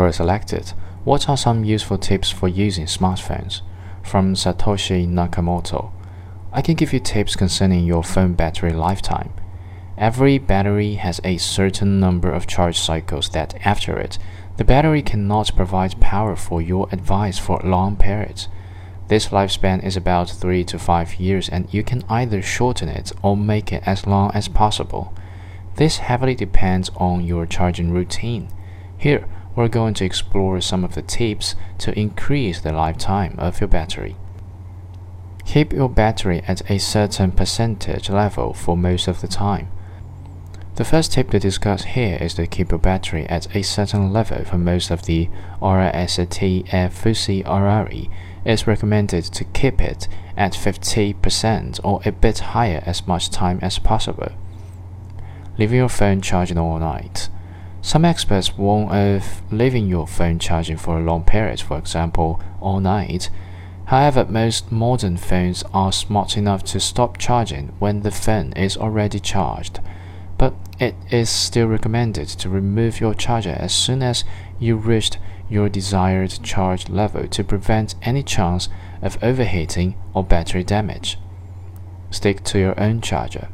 Query selected. What are some useful tips for using smartphones? From Satoshi Nakamoto. I can give you tips concerning your phone battery lifetime. Every battery has a certain number of charge cycles that after it, the battery cannot provide power for your advice for long periods. This lifespan is about 3 to 5 years and you can either shorten it or make it as long as possible. This heavily depends on your charging routine. Here, we're going to explore some of the tips to increase the lifetime of your battery. Keep your battery at a certain percentage level for most of the time. The first tip to discuss here is to keep your battery at a certain level for most of the RST Fusi. It's recommended to keep it at 50% or a bit higher as much time as possible. Leave your phone charging all night. Some experts warn of leaving your phone charging for a long period, for example, all night. However, most modern phones are smart enough to stop charging when the phone is already charged. But it is still recommended to remove your charger as soon as you reached your desired charge level to prevent any chance of overheating or battery damage. Stick to your own charger.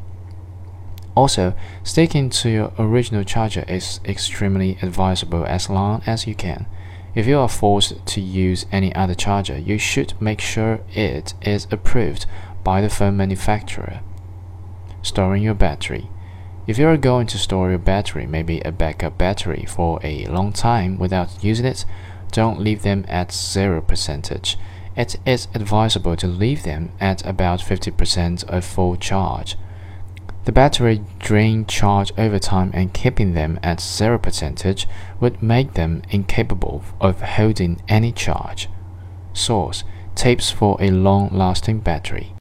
Also, sticking to your original charger is extremely advisable as long as you can. If you are forced to use any other charger, you should make sure it is approved by the phone manufacturer. Storing your battery. If you are going to store your battery, maybe a backup battery, for a long time without using it, don't leave them at 0%. It is advisable to leave them at about 50% of full charge. The battery drain charge over time and keeping them at zero percentage would make them incapable of holding any charge. Source Tips for a long lasting battery.